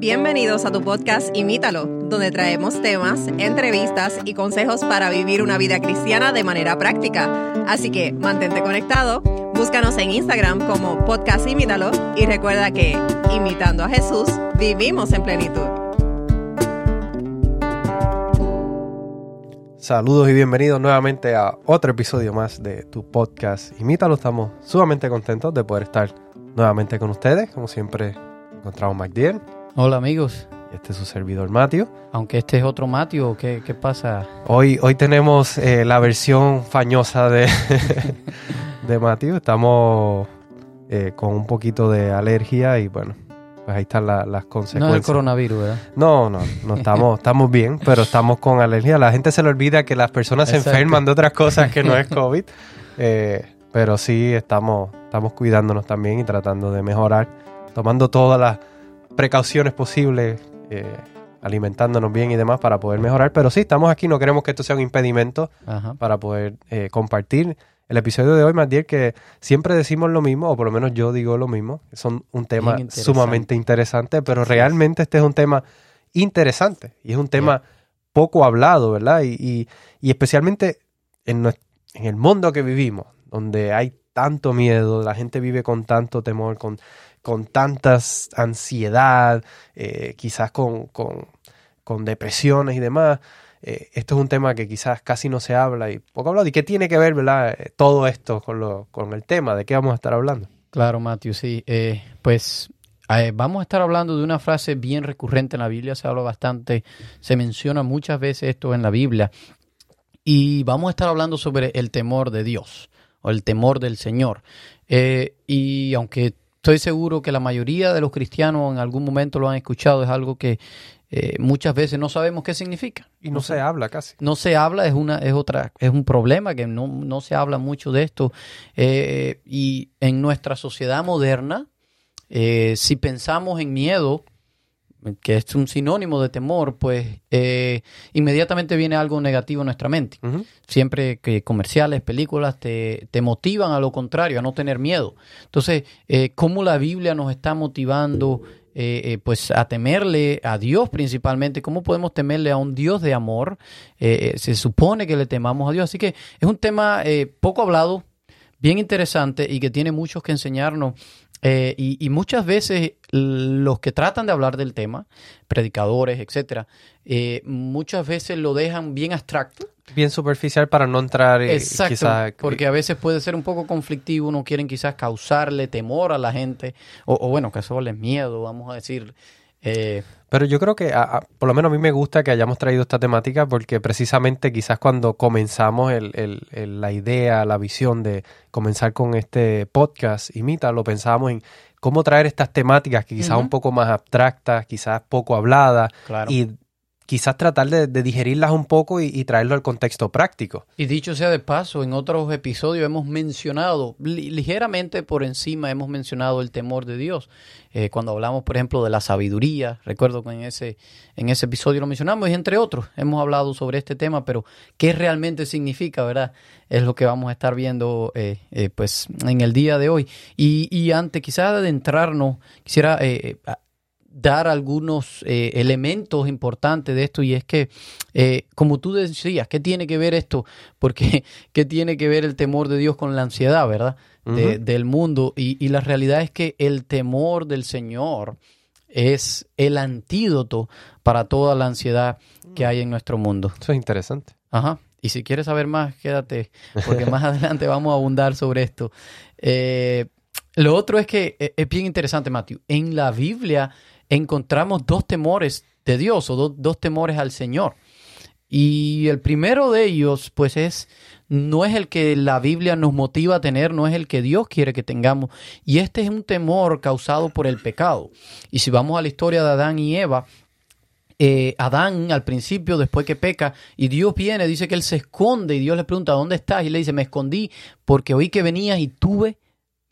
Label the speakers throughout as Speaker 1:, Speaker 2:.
Speaker 1: Bienvenidos a tu podcast Imítalo, donde traemos temas, entrevistas y consejos para vivir una vida cristiana de manera práctica. Así que mantente conectado, búscanos en Instagram como podcast Imítalo y recuerda que, imitando a Jesús, vivimos en plenitud.
Speaker 2: Saludos y bienvenidos nuevamente a otro episodio más de tu podcast Imítalo. Estamos sumamente contentos de poder estar nuevamente con ustedes. Como siempre, encontramos MacDiel.
Speaker 3: Hola amigos.
Speaker 2: Este es su servidor Matio.
Speaker 3: Aunque este es otro Matio, ¿qué, qué pasa?
Speaker 2: Hoy, hoy tenemos eh, la versión fañosa de, de Matio. Estamos eh, con un poquito de alergia y bueno, pues ahí están la- las consecuencias.
Speaker 3: No es el coronavirus, ¿verdad?
Speaker 2: No, no, no estamos, estamos bien, pero estamos con alergia. La gente se le olvida que las personas se enferman de otras cosas que no es COVID. Eh, pero sí estamos, estamos cuidándonos también y tratando de mejorar, tomando todas las precauciones posibles, eh, alimentándonos bien y demás para poder mejorar. Pero sí, estamos aquí, no queremos que esto sea un impedimento
Speaker 3: Ajá.
Speaker 2: para poder eh, compartir el episodio de hoy, Matiel, que siempre decimos lo mismo, o por lo menos yo digo lo mismo. Son un tema
Speaker 3: interesante.
Speaker 2: sumamente interesante, pero realmente este es un tema interesante y es un tema poco hablado, ¿verdad? Y, y- y especialmente en, en el mundo que vivimos, donde hay tanto miedo, la gente vive con tanto temor, con, con tantas ansiedad, eh, quizás con, con- con depresiones y demás. Eh, esto es un tema que quizás casi no se habla y poco hablado. ¿Y qué tiene que ver, verdad, eh, todo esto con, lo, con el tema? ¿De qué vamos a estar hablando?
Speaker 3: Claro, Matthew, sí. Pues vamos a estar hablando de una frase bien recurrente en la Biblia, se habla bastante, se menciona muchas veces esto en la Biblia. Y vamos a estar hablando sobre el temor de Dios o el temor del Señor. Y aunque estoy seguro que la mayoría de los cristianos en algún momento lo han escuchado, es algo que eh, muchas veces no sabemos qué significa.
Speaker 2: Y no se habla casi.
Speaker 3: no se habla, es una, es otra, es un problema que no, no se habla mucho de esto. Eh, y en nuestra sociedad moderna, eh, si pensamos en miedo, que es un sinónimo de temor, pues eh, inmediatamente viene algo negativo en nuestra mente. Siempre que comerciales, películas te, te motivan a lo contrario, a no tener miedo. Entonces, eh, ¿cómo la Biblia nos está motivando eh, eh, pues a temerle a Dios principalmente? ¿Cómo podemos temerle a un Dios de amor? Eh, se supone que le temamos a Dios. Así que es un tema eh, poco hablado, bien interesante y que tiene muchos que enseñarnos. Eh, y, y muchas veces los que tratan de hablar del tema, predicadores, etcétera, eh, muchas veces lo dejan bien abstracto.
Speaker 2: Bien superficial para no entrar eh,
Speaker 3: Exacto,
Speaker 2: quizás-
Speaker 3: porque a veces puede ser un poco conflictivo, no quieren quizás causarle temor a la gente, o, o bueno, causarles miedo, vamos a decir. Eh,
Speaker 2: Pero yo creo que, a- a- por lo menos a mí me gusta que hayamos traído esta temática porque precisamente quizás cuando comenzamos el- el- el- la idea, la visión de comenzar con este podcast, Imita, lo pensábamos en cómo traer estas temáticas que quizás un poco más abstractas, quizás poco habladas,
Speaker 3: claro.
Speaker 2: y quizás tratar de, digerirlas un poco y, traerlo al contexto práctico.
Speaker 3: Y dicho sea de paso, en otros episodios hemos mencionado, li- ligeramente por encima hemos mencionado el temor de Dios. Eh, cuando hablamos, por ejemplo, de la sabiduría, recuerdo que en ese, en ese episodio lo mencionamos y entre otros hemos hablado sobre este tema, pero ¿qué realmente significa, verdad? Es lo que vamos a estar viendo eh, eh, pues en el día de hoy. Y, y antes quizás de adentrarnos, quisiera dar algunos eh, elementos importantes de esto y es que, eh, como tú decías, ¿qué tiene que ver esto? Porque, ¿qué tiene que ver el temor de Dios con la ansiedad, verdad? De-. Del mundo. Y, y la realidad es que el temor del Señor es el antídoto para toda la ansiedad que hay en nuestro mundo.
Speaker 2: Eso es interesante.
Speaker 3: Ajá. Y si quieres saber más, quédate, porque más adelante vamos a abundar sobre esto. Eh, lo otro es que es bien interesante, Matthew. En la Biblia encontramos dos temores de Dios o do- dos temores al Señor. Y el primero de ellos, pues es, no es el que la Biblia nos motiva a tener, no es el que Dios quiere que tengamos. Y este es un temor causado por el pecado. Y si vamos a la historia de Adán y Eva, eh, Adán al principio, después que peca, y Dios viene, dice que él se esconde y Dios le pregunta, ¿dónde estás? Y le dice, me escondí porque oí que venías y tuve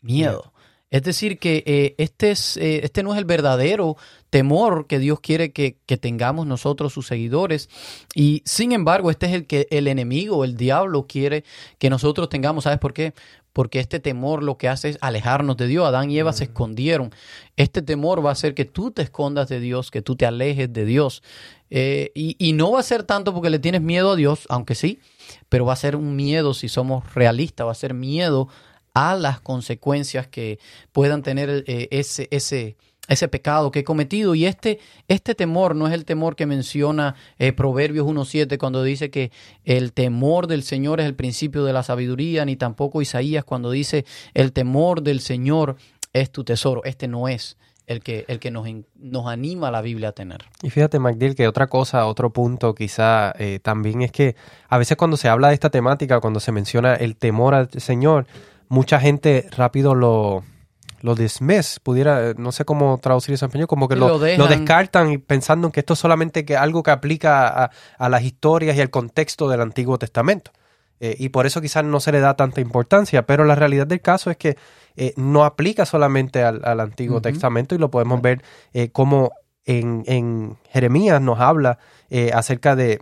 Speaker 3: miedo. Es decir, que eh, este, es, eh, este no es el verdadero temor que Dios quiere que, que tengamos nosotros, sus seguidores. Y sin embargo, este es el que el enemigo, el diablo, quiere que nosotros tengamos. ¿Sabes por qué? porque este temor lo que hace es alejarnos de Dios. Adán y Eva se escondieron. Este temor va a hacer que tú te escondas de Dios, que tú te alejes de Dios. Eh, y, y no va a ser tanto porque le tienes miedo a Dios, aunque sí, pero va a ser un miedo, si somos realistas, va a ser miedo a las consecuencias que puedan tener eh, ese, ese, ese pecado que he cometido. Y este, este temor no es el temor que menciona eh, Proverbios 1.7 cuando dice que el temor del Señor es el principio de la sabiduría, ni tampoco Isaías cuando dice el temor del Señor es tu tesoro. Este no es el que, el que nos, nos anima la Biblia a tener.
Speaker 2: Y fíjate, MacDill, que otra cosa, otro punto quizá eh, también es que a veces cuando se habla de esta temática, cuando se menciona el temor al Señor, mucha gente rápido lo, lo dismiss, pudiera, no sé cómo traducir eso en español, como que lo,
Speaker 3: lo
Speaker 2: descartan pensando en que esto es solamente que algo que aplica a, a las historias y al contexto del Antiguo Testamento. Eh, y por eso quizás no se le da tanta importancia, pero la realidad del caso es que eh, no aplica solamente al, al Antiguo. Testamento y lo podemos ver eh, como en, en Jeremías nos habla eh, acerca de,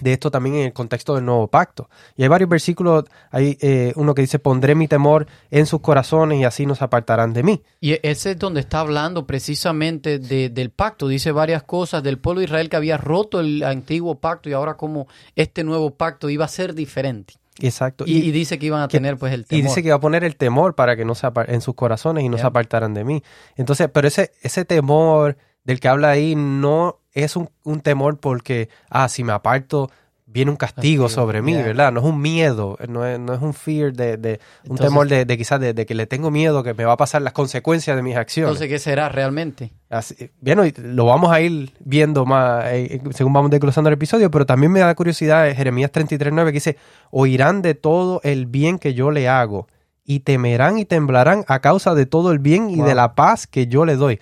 Speaker 2: de esto también en el contexto del nuevo pacto. Y hay varios versículos, hay eh, uno que dice, pondré mi temor en sus corazones y así nos apartarán de mí.
Speaker 3: Y ese es donde está hablando precisamente de- del pacto. Dice varias cosas del pueblo de Israel que había roto el antiguo pacto y ahora como este nuevo pacto iba a ser diferente.
Speaker 2: Exacto.
Speaker 3: Y, y dice que iban a
Speaker 2: que-
Speaker 3: tener pues el temor.
Speaker 2: Y dice que va a poner el temor para que no se en sus corazones y no se apartaran de mí. Entonces, pero ese, ese temor del que habla ahí no es un, un temor porque, ah, si me aparto, viene un castigo, sobre mí. ¿verdad? No es un miedo, no es, no es un fear de, de un
Speaker 3: Entonces-
Speaker 2: temor de, de quizás de, de que le tengo miedo, que me va a pasar las consecuencias de mis acciones.
Speaker 3: Entonces, ¿qué será realmente?
Speaker 2: Así- bueno, lo vamos a ir viendo más eh, según vamos desglosando el episodio, pero también me da curiosidad eh, Jeremías 33.9 que dice, oirán de todo el bien que yo le hago y temerán y temblarán a causa de todo el bien y
Speaker 3: Wow.
Speaker 2: de la paz que yo le doy.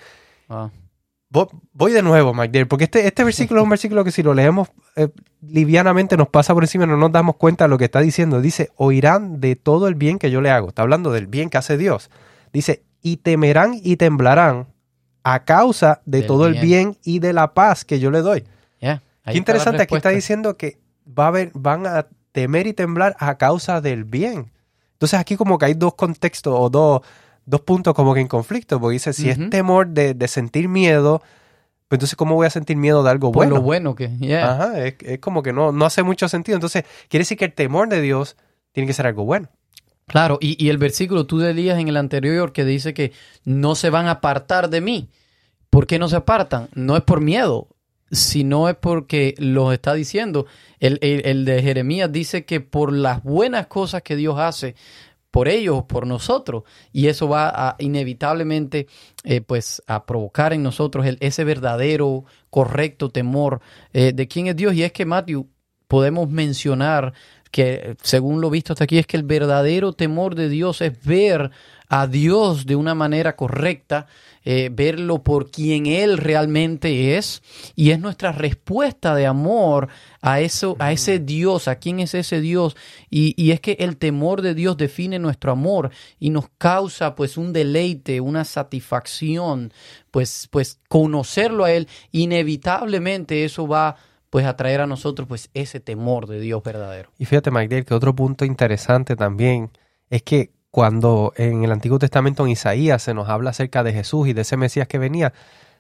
Speaker 2: Voy de nuevo, McDale, porque este, este versículo es un versículo que si lo leemos eh, livianamente nos pasa por encima y no nos damos cuenta de lo que está diciendo. Dice, oirán de todo el bien que yo le hago. Está hablando del bien que hace Dios. Dice, y temerán y temblarán a causa de
Speaker 3: Del
Speaker 2: todo el
Speaker 3: bien.
Speaker 2: y de la paz que yo le doy. Qué interesante, aquí está diciendo que va a haber, van a temer y temblar a causa del bien. Entonces aquí como que hay dos contextos o dos, dos puntos como que en conflicto, porque dice, si
Speaker 3: Ujú.
Speaker 2: es temor de, de sentir miedo, pues entonces ¿cómo voy a sentir miedo de algo
Speaker 3: Por
Speaker 2: bueno?
Speaker 3: lo bueno que, yeah.
Speaker 2: Ajá, es, es como que no, no hace mucho sentido. Entonces quiere decir que el temor de Dios tiene que ser algo bueno.
Speaker 3: Claro, y, y el versículo tú leías en el anterior que dice que no se van a apartar de mí. ¿Por qué no se apartan? No es por miedo, sino es porque los está diciendo. El, el- el de Jeremías dice que por las buenas cosas que Dios hace, por ellos, por nosotros, y eso va a inevitablemente eh, pues a provocar en nosotros ese verdadero, correcto temor eh, de quién es Dios. Y es que, Matthew, podemos mencionar que según lo visto hasta aquí es que el verdadero temor de Dios es ver a Dios de una manera correcta, eh, verlo por quien Él realmente es y es nuestra respuesta de amor a eso, a ese Dios, a quién es ese Dios. Y, y es que el temor de Dios define nuestro amor y nos causa pues un deleite, una satisfacción, pues, pues conocerlo a Él, inevitablemente eso va pues a traer a nosotros pues ese temor de Dios verdadero.
Speaker 2: Y fíjate, Magdiel, que otro punto interesante también es que cuando en el Antiguo Testamento en Isaías se nos habla acerca de Jesús y de ese Mesías que venía,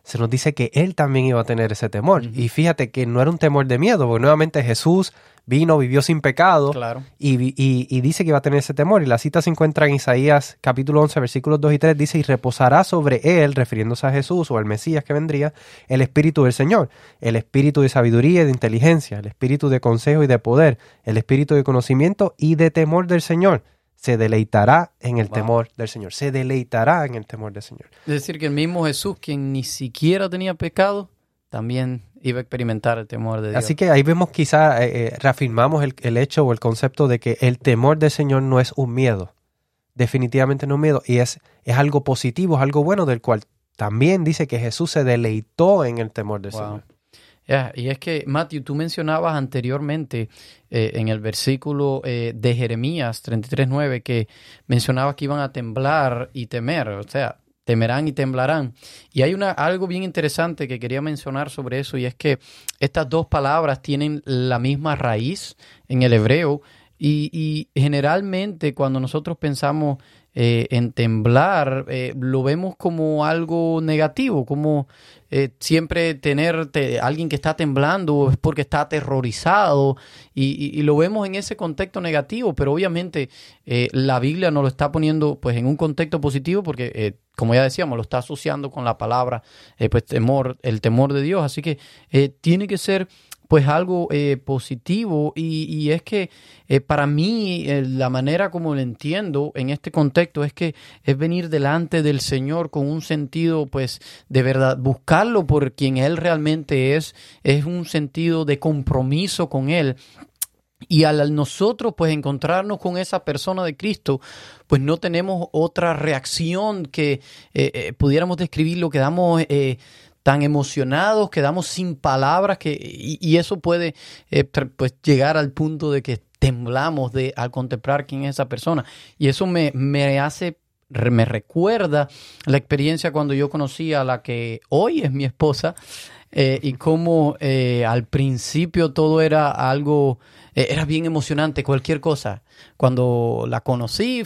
Speaker 2: se nos dice que él también iba a tener ese temor. Y fíjate que no era un temor de miedo, porque nuevamente Jesús vino, vivió sin pecado
Speaker 3: Claro.
Speaker 2: y, y- y dice que iba a tener ese temor. Y la cita se encuentra en Isaías capítulo 11, versículos 2 y 3, dice, y reposará sobre él, refiriéndose a Jesús o al Mesías que vendría, el Espíritu del Señor, el Espíritu de sabiduría y de inteligencia, el Espíritu de consejo y de poder, el Espíritu de conocimiento y de temor del Señor. Se deleitará en el
Speaker 3: Wow.
Speaker 2: temor del Señor. Se deleitará en el temor del Señor.
Speaker 3: Es decir, que el mismo Jesús, quien ni siquiera tenía pecado, también iba a experimentar el temor de Dios.
Speaker 2: Así que ahí vemos quizá, eh, eh, reafirmamos el, el hecho o el concepto de que el temor del Señor no es un miedo. Definitivamente no es un miedo. Y es, es algo positivo, es algo bueno del cual también dice que Jesús se deleitó en el temor del
Speaker 3: Wow.
Speaker 2: Señor.
Speaker 3: Y es que, Matthew, tú mencionabas anteriormente eh, en el versículo eh, de Jeremías 33.9 que mencionabas que iban a temblar y temer, o sea, temerán y temblarán. Y hay una, algo bien interesante que quería mencionar sobre eso y es que estas dos palabras tienen la misma raíz en el hebreo y generalmente cuando nosotros pensamos eh, en temblar, eh, lo vemos como algo negativo, como eh, siempre tener alguien que está temblando es porque está aterrorizado y, lo vemos en ese contexto negativo, pero obviamente la Biblia nos lo está poniendo pues en un contexto positivo porque como ya decíamos, lo está asociando con la palabra pues temor, el temor de Dios, así que tiene que ser pues algo eh, positivo y, es que eh, para mí eh, la manera como lo entiendo en este contexto es que es venir delante del Señor con un sentido pues de verdad, buscarlo por quien Él realmente es, es un sentido de compromiso con Él. Y al nosotros pues encontrarnos con esa persona de Cristo, pues no tenemos otra reacción que pudiéramos describir lo que damos tan emocionados, quedamos sin palabras que, y, eso puede eh, pues llegar al punto de que temblamos de, al contemplar quién es esa persona. Y eso me, me hace, me recuerda la experiencia cuando yo conocí a la que hoy es mi esposa eh, y cómo eh, al principio todo era algo, era bien emocionante, cualquier cosa. Cuando la conocí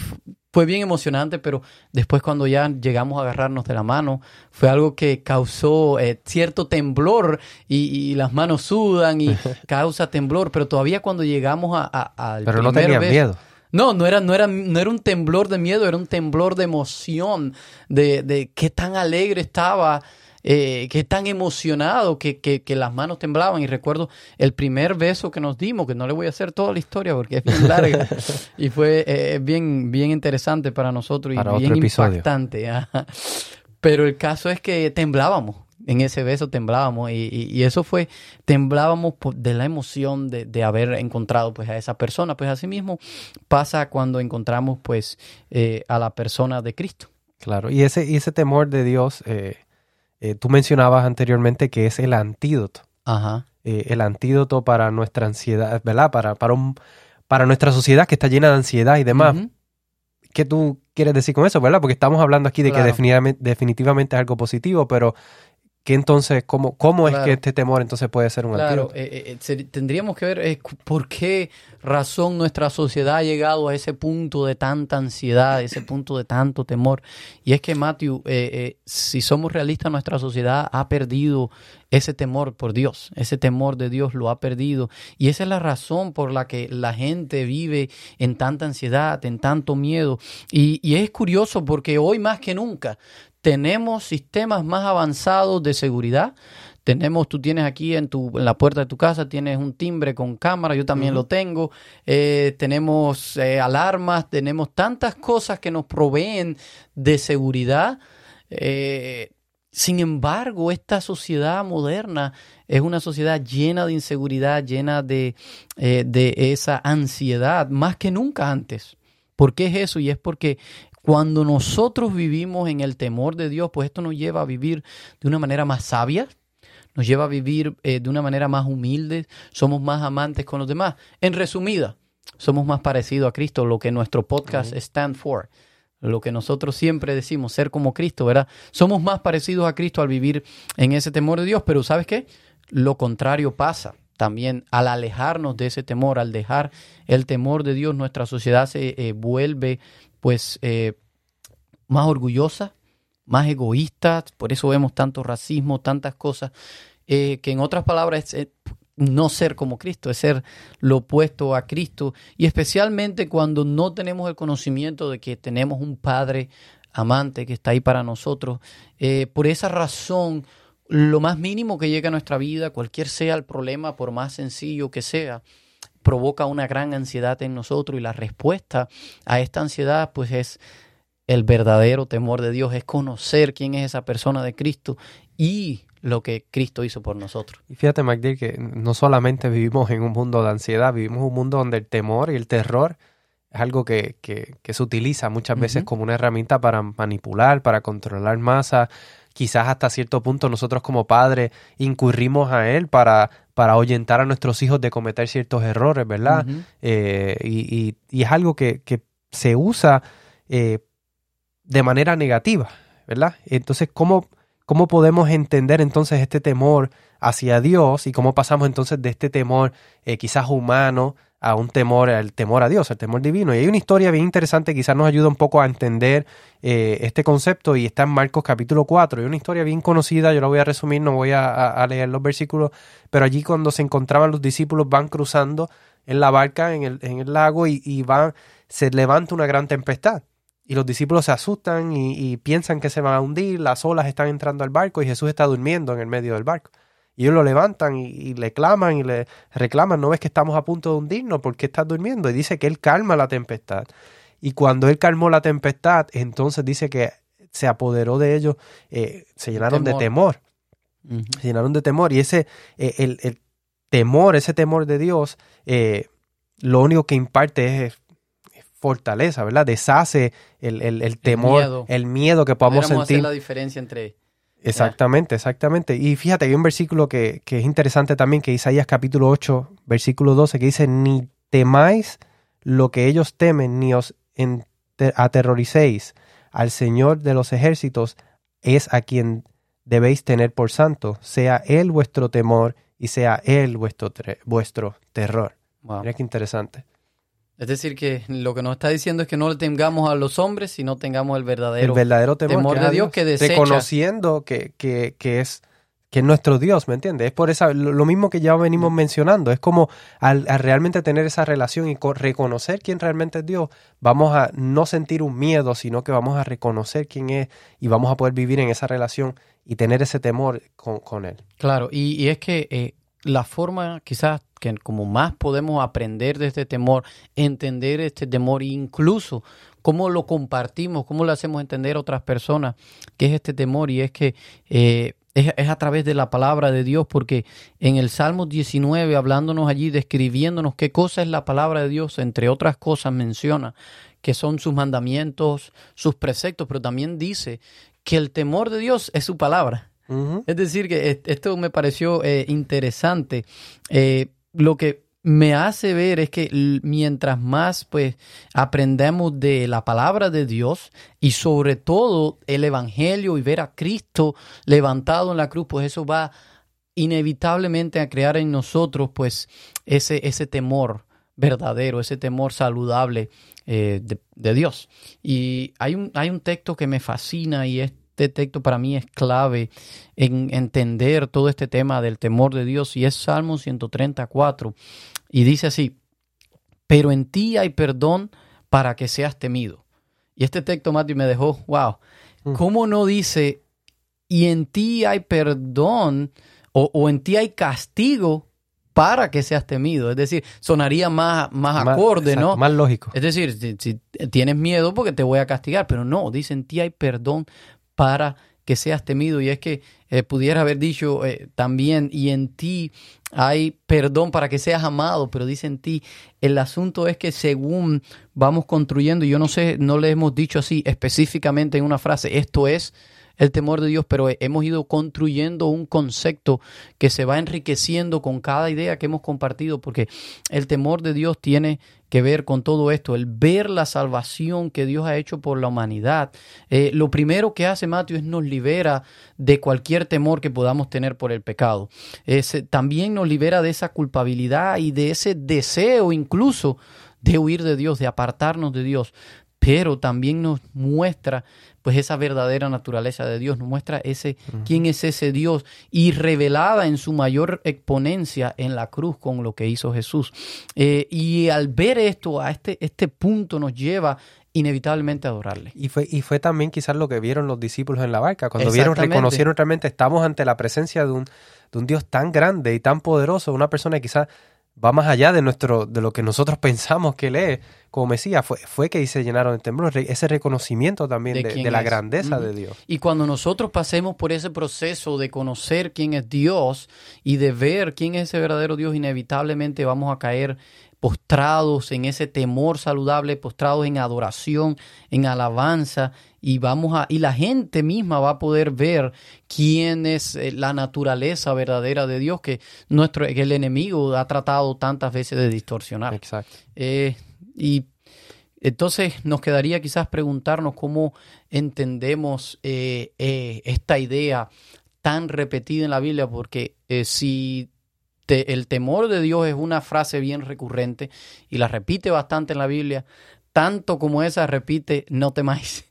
Speaker 3: fue bien emocionante, pero después cuando ya llegamos a agarrarnos de la mano, fue algo que causó eh, cierto temblor y, las manos sudan y causa temblor, pero todavía cuando llegamos a, al
Speaker 2: Pero no tenía miedo.
Speaker 3: No, no era, no, era, no era un temblor de miedo, era un temblor de emoción, de, de qué tan alegre estaba eh, que tan emocionado que, que, las manos temblaban. Y recuerdo el primer beso que nos dimos, que no le voy a hacer toda la historia porque es bien larga. y fue eh, bien, bien interesante para nosotros y bien impactante. Pero el caso es que temblábamos. En ese beso temblábamos y, y, eso fue, temblábamos de la emoción de, de, haber encontrado pues a esa persona. Pues así mismo pasa cuando encontramos pues eh, a la persona de Cristo.
Speaker 2: Claro, y ese, y ese temor de Dios eh, eh, tú mencionabas anteriormente que es el antídoto.
Speaker 3: Ajá.
Speaker 2: Eh, el antídoto para nuestra ansiedad, ¿verdad? Para, para, un, para nuestra sociedad que está llena de ansiedad y demás. ¿Qué tú quieres decir con eso, verdad? Porque estamos hablando aquí de que definitivamente, definitivamente es algo positivo, pero ¿Qué entonces, cómo, cómo es que este temor entonces puede ser un
Speaker 3: claro, eh, eh, tendríamos que ver por qué razón nuestra sociedad ha llegado a ese punto de tanta ansiedad, ese punto de tanto temor. Y es que, Matthew, eh, si somos realistas, nuestra sociedad ha perdido ese temor por Dios, ese temor de Dios lo ha perdido. Y esa es la razón por la que la gente vive en tanta ansiedad, en tanto miedo. Y, y es curioso porque hoy más que nunca tenemos sistemas más avanzados de seguridad. Tenemos, tú tienes aquí en, tu, en la puerta de tu casa, tienes un timbre con cámara, yo también lo tengo. Eh, tenemos eh, alarmas, tenemos tantas cosas que nos proveen de seguridad. Eh, sin embargo, esta sociedad moderna es una sociedad llena de inseguridad, llena de, de esa ansiedad, más que nunca antes. ¿Por qué es eso? Y es porque cuando nosotros vivimos en el temor de Dios, pues esto nos lleva a vivir de una manera más sabia, nos lleva a vivir eh, de una manera más humilde, somos más amantes con los demás. En resumida, somos más parecidos a Cristo, lo que nuestro podcast stand for, lo que nosotros siempre decimos, ser como Cristo, ¿verdad? Somos más parecidos a Cristo al vivir en ese temor de Dios, pero ¿sabes qué? Lo contrario pasa también al alejarnos de ese temor, al dejar el temor de Dios, nuestra sociedad se eh, vuelve pues eh, más orgullosa, más egoísta, por eso vemos tanto racismo, tantas cosas, eh, que en otras palabras es no ser como Cristo, es ser lo opuesto a Cristo, y especialmente cuando no tenemos el conocimiento de que tenemos un Padre amante que está ahí para nosotros. Eh, por esa razón, lo más mínimo que llega a nuestra vida, cualquier sea el problema, por más sencillo que sea, provoca una gran ansiedad en nosotros y la respuesta a esta ansiedad pues es el verdadero temor de Dios, es conocer quién es esa persona de Cristo y lo que Cristo hizo por nosotros.
Speaker 2: Y fíjate, MacDill, que no solamente vivimos en un mundo de ansiedad, vivimos un mundo donde el temor y el terror es algo que, que, se utiliza muchas veces como una herramienta para manipular, para controlar masas, quizás hasta cierto punto nosotros como padres incurrimos a él para, para ahuyentar a nuestros hijos de cometer ciertos errores, ¿verdad? Eh, y, y, es algo que, que se usa eh, de manera negativa, ¿verdad? Entonces, ¿cómo, ¿cómo podemos entender entonces este temor hacia Dios y cómo pasamos entonces de este temor eh, quizás humano a un temor, al temor a Dios, al temor divino. Y hay una historia bien interesante, quizás nos ayuda un poco a entender eh, este concepto y está en Marcos capítulo 4. Es una historia bien conocida, yo la voy a resumir, no voy a, leer los versículos, pero allí cuando se encontraban los discípulos van cruzando en la barca, en el, en el lago y, van, se levanta una gran tempestad. Y los discípulos se asustan y, y piensan que se van a hundir, las olas están entrando al barco y Jesús está durmiendo en el medio del barco. Y ellos lo levantan y, le claman y le reclaman, ¿no ves que estamos a punto de hundirnos? ¿Por qué estás durmiendo? Y dice que él calma la tempestad. Y cuando él calmó la tempestad, entonces dice que se apoderó de ellos, eh, se llenaron de temor. Se llenaron de temor. Y ese, eh, el, temor, ese temor de Dios, eh, lo único que imparte es fortaleza, ¿verdad? Deshace el, temor, el miedo, que podamos sentir.
Speaker 3: la diferencia entre
Speaker 2: Exactamente, exactamente. Y fíjate, hay un versículo que, que, es interesante también, que Isaías capítulo 8, versículo 12, que dice, ni temáis lo que ellos temen, ni os aterroricéis. Al Señor de los ejércitos es a quien debéis tener por santo, sea Él vuestro temor y sea Él vuestro, vuestro terror. Mira qué interesante.
Speaker 3: Es decir, que lo que nos está diciendo es que no le tengamos a los hombres, sino tengamos el verdadero,
Speaker 2: el verdadero temor, de Dios que desecha. Reconociendo que, que, que, es, que es nuestro Dios, ¿me entiendes? Es por esa, lo mismo que ya venimos mencionando. Es como al, realmente tener esa relación y reconocer quién realmente es Dios, vamos a no sentir un miedo, sino que vamos a reconocer quién es y vamos a poder vivir en esa relación y tener ese temor con, con Él.
Speaker 3: Claro, y, y es que eh, la forma quizás que como más podemos aprender de este temor, entender este temor e incluso cómo lo compartimos, cómo lo hacemos entender a otras personas que es este temor y es que eh, es, a través de la palabra de Dios, porque en el Salmo 19, hablándonos allí, describiéndonos qué cosa es la palabra de Dios, entre otras cosas menciona que son sus mandamientos, sus preceptos, pero también dice que el temor de Dios es su palabra. Es decir, que esto me pareció eh, interesante. Eh, lo que me hace ver es que mientras más pues aprendemos de la palabra de Dios y sobre todo el evangelio y ver a Cristo levantado en la cruz, pues eso va inevitablemente a crear en nosotros pues ese, ese temor verdadero, ese temor saludable eh, de, de, Dios. Y hay un, hay un texto que me fascina y es este texto para mí es clave en entender todo este tema del temor de Dios y es Salmo 134 y dice así, pero en ti hay perdón para que seas temido. Y este texto, Mati, me dejó, wow, mm. ¿cómo no dice, y en ti hay perdón o, en ti hay castigo para que seas temido. Es decir, sonaría más, más, acorde, ¿no?
Speaker 2: Más lógico.
Speaker 3: Es decir, si, si, tienes miedo porque te voy a castigar, pero no, dice en ti hay perdón para que seas temido. Y es que eh, pudiera haber dicho eh, también, y en ti hay perdón para que seas amado, pero dice en ti, el asunto es que según vamos construyendo, yo no sé, no le hemos dicho así específicamente en una frase, esto es el temor de Dios, pero hemos ido construyendo un concepto que se va enriqueciendo con cada idea que hemos compartido, porque el temor de Dios tiene que ver con todo esto, el ver la salvación que Dios ha hecho por la humanidad. Eh, lo primero que hace Mateo es nos libera de cualquier temor que podamos tener por el pecado. también nos libera de esa culpabilidad y de ese deseo incluso de huir de Dios, de apartarnos de Dios pero también nos muestra pues esa verdadera naturaleza de Dios, nos muestra ese quién es ese Dios y revelada en su mayor exponencia en la cruz con lo que hizo Jesús. Eh, y al ver esto, a este, este punto nos lleva inevitablemente a adorarle.
Speaker 2: Y fue, y fue también quizás lo que vieron los discípulos en la barca, cuando vieron, reconocieron realmente estamos ante la presencia de un, de un Dios tan grande y tan poderoso, una persona que quizás va más allá de nuestro de lo que nosotros pensamos que lee como Mesías. Fue, fue que se llenaron de temblor ese reconocimiento también de, la grandeza de Dios.
Speaker 3: Y cuando nosotros pasemos por ese proceso de conocer quién es Dios y de ver quién es ese verdadero Dios inevitablemente vamos a caer postrados en ese temor saludable, postrados en adoración, en alabanza, y vamos a, y la gente misma va a poder ver quién es eh, la naturaleza verdadera de Dios que nuestro, que el enemigo ha tratado tantas veces de distorsionar.
Speaker 2: Exacto.
Speaker 3: Eh, y entonces nos quedaría quizás preguntarnos cómo entendemos eh, esta idea tan repetida en la Biblia, porque si te- el temor de Dios es una frase bien recurrente y la repite bastante en la Biblia, tanto como esa repite no temáis.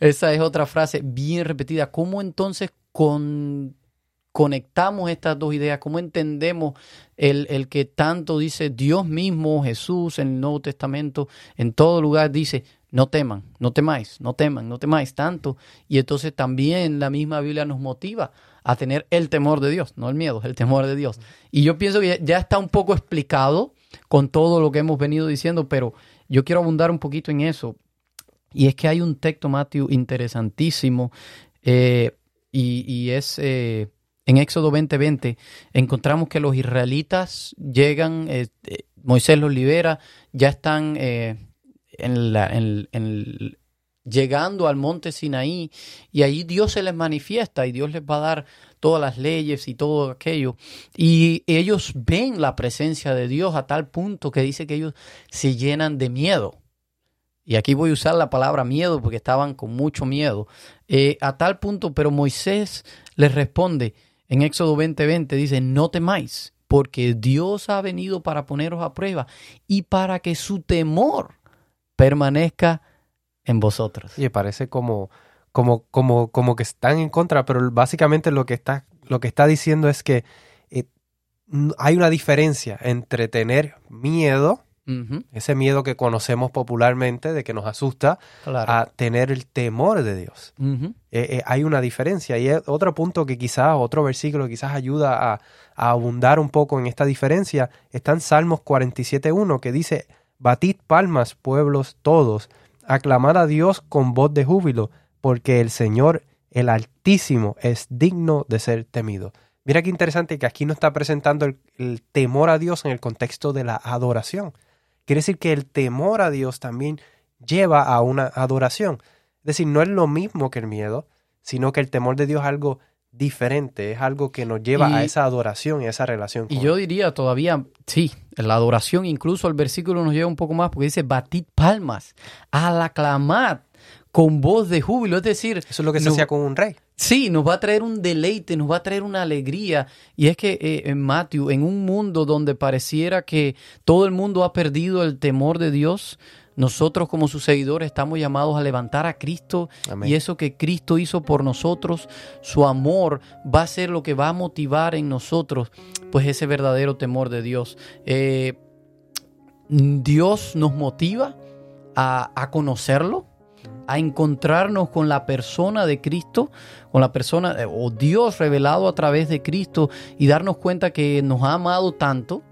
Speaker 3: Esa es otra frase bien repetida. ¿Cómo entonces con- conectamos estas dos ideas? ¿Cómo entendemos el, el que tanto dice Dios mismo, Jesús en el Nuevo Testamento, en todo lugar dice, no teman, no temáis, no teman, no temáis tanto? Y entonces también la misma Biblia nos motiva a tener el temor de Dios, no el miedo, el temor de Dios. Y yo pienso que ya- está un poco explicado con todo lo que hemos venido diciendo, pero yo quiero abundar un poquito en eso. Y es que hay un texto, Matthew, interesantísimo, eh, y, es eh, en Éxodo 20:20, encontramos que los israelitas llegan, eh, Moisés los libera, ya están en llegando al monte Sinaí, y ahí Dios se les manifiesta y Dios les va a dar todas las leyes y todo aquello. Y ellos ven la presencia de Dios a tal punto que dice que ellos se llenan de miedo. Y aquí voy a usar la palabra miedo porque estaban con mucho miedo. Eh, a tal punto, pero Moisés les responde en Éxodo 20:20, dice, no temáis, porque Dios ha venido para poneros a prueba y para que su temor permanezca en vosotros.
Speaker 2: Oye, parece como, como, como, como que están en contra, pero básicamente lo que está, lo que está diciendo es que eh, hay una diferencia entre tener miedo, ese miedo que conocemos popularmente de que nos asusta,
Speaker 3: claro.
Speaker 2: a tener el temor de Dios. Eh, eh, hay una diferencia. Y otro punto que quizás, otro versículo que quizás ayuda a, a abundar un poco en esta diferencia, está en Salmos 47.1, que dice, Batid palmas, pueblos todos, aclamad a Dios con voz de júbilo, porque el Señor, el Altísimo, es digno de ser temido. Mira qué interesante que aquí no está presentando el, el temor a Dios en el contexto de la adoración. Quiere decir que el temor a Dios también lleva a una adoración. Es decir, no es lo mismo que el miedo, sino que el temor de Dios es algo diferente, es algo que nos lleva
Speaker 3: Y-
Speaker 2: a esa adoración y a esa relación.
Speaker 3: Y yo diría todavía, sí, la adoración, incluso el versículo nos lleva un poco más porque dice, batid palmas, al aclamad con voz de júbilo. Es decir,
Speaker 2: Eso es lo que se hacía con un rey.
Speaker 3: Sí, nos va a traer un deleite, nos va a traer una alegría. Y es que eh, en Matthew, en un mundo donde pareciera que todo el mundo ha perdido el temor de Dios, nosotros como sus seguidores estamos llamados a levantar a Cristo
Speaker 2: Amén.
Speaker 3: y eso que Cristo hizo por nosotros, su amor va a ser lo que va a motivar en nosotros, pues ese verdadero temor de Dios. Eh, Dios nos motiva a, a conocerlo, a encontrarnos con la persona de Cristo, con la persona eh, o Dios revelado a través de Cristo y darnos cuenta que nos ha amado tanto,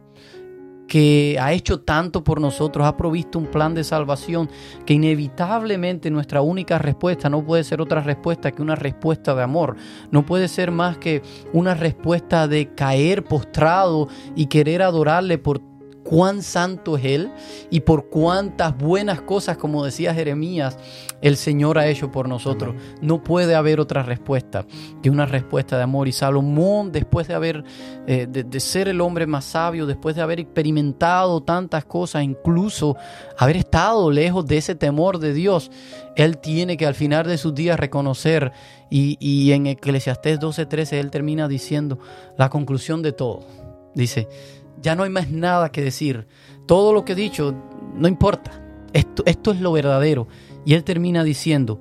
Speaker 3: que ha hecho tanto por nosotros, ha provisto un plan de salvación, que inevitablemente nuestra única respuesta no puede ser otra respuesta que una respuesta de amor, no puede ser más que una respuesta de caer postrado y querer adorarle por cuán santo es Él y por cuántas buenas cosas, como decía Jeremías, el Señor ha hecho por nosotros. No puede haber otra respuesta que una respuesta de amor. Y Salomón, después de haber, eh, de, de ser el hombre más sabio, después de haber experimentado tantas cosas, incluso haber estado lejos de ese temor de Dios, él tiene que al final de sus días reconocer, y, y en Eclesiastés 12:13 él termina diciendo la conclusión de todo. Dice, ya no hay más nada que decir. Todo lo que he dicho no importa. Esto, esto es lo verdadero. Y él termina diciendo,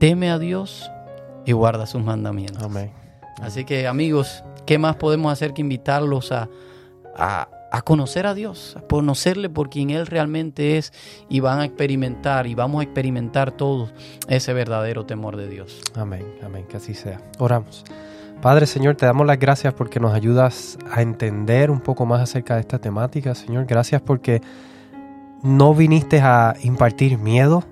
Speaker 3: teme a Dios y guarda sus mandamientos.
Speaker 2: Amén.
Speaker 3: Así que amigos, ¿qué más podemos hacer que invitarlos a, a, a conocer a Dios, a conocerle por quien Él realmente es y van a experimentar y vamos a experimentar todos ese verdadero temor de Dios?
Speaker 2: Amén, amén, que así sea. Oramos. Padre Señor, te damos las gracias porque nos ayudas a entender un poco más acerca de esta temática, Señor. Gracias porque no viniste a impartir miedo,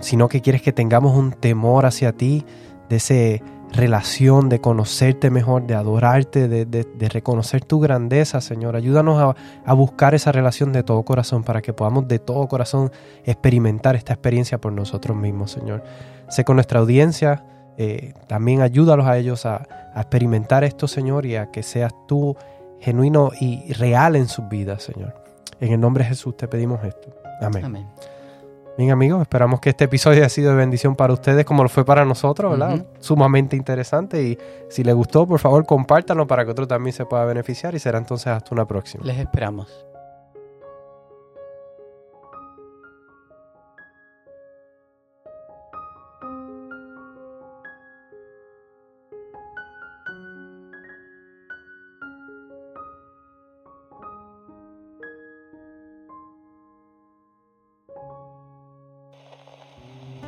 Speaker 2: sino que quieres que tengamos un temor hacia ti, de esa relación, de conocerte mejor, de adorarte, de, de- de reconocer tu grandeza, Señor. Ayúdanos a, a buscar esa relación de todo corazón para que podamos de todo corazón experimentar esta experiencia por nosotros mismos, Señor. Sé con nuestra audiencia, eh, también ayúdalos a ellos a, a experimentar esto, Señor, y a que seas tú genuino y real en sus vidas, Señor. En el nombre de Jesús te pedimos esto. Amén.
Speaker 3: Amén.
Speaker 2: Bien amigos, esperamos que este episodio haya sido de bendición para ustedes como lo fue para nosotros, ¿verdad? Sumamente interesante y si les gustó, por favor compártanlo para que otro también se pueda beneficiar y será entonces hasta una próxima.
Speaker 3: Les esperamos.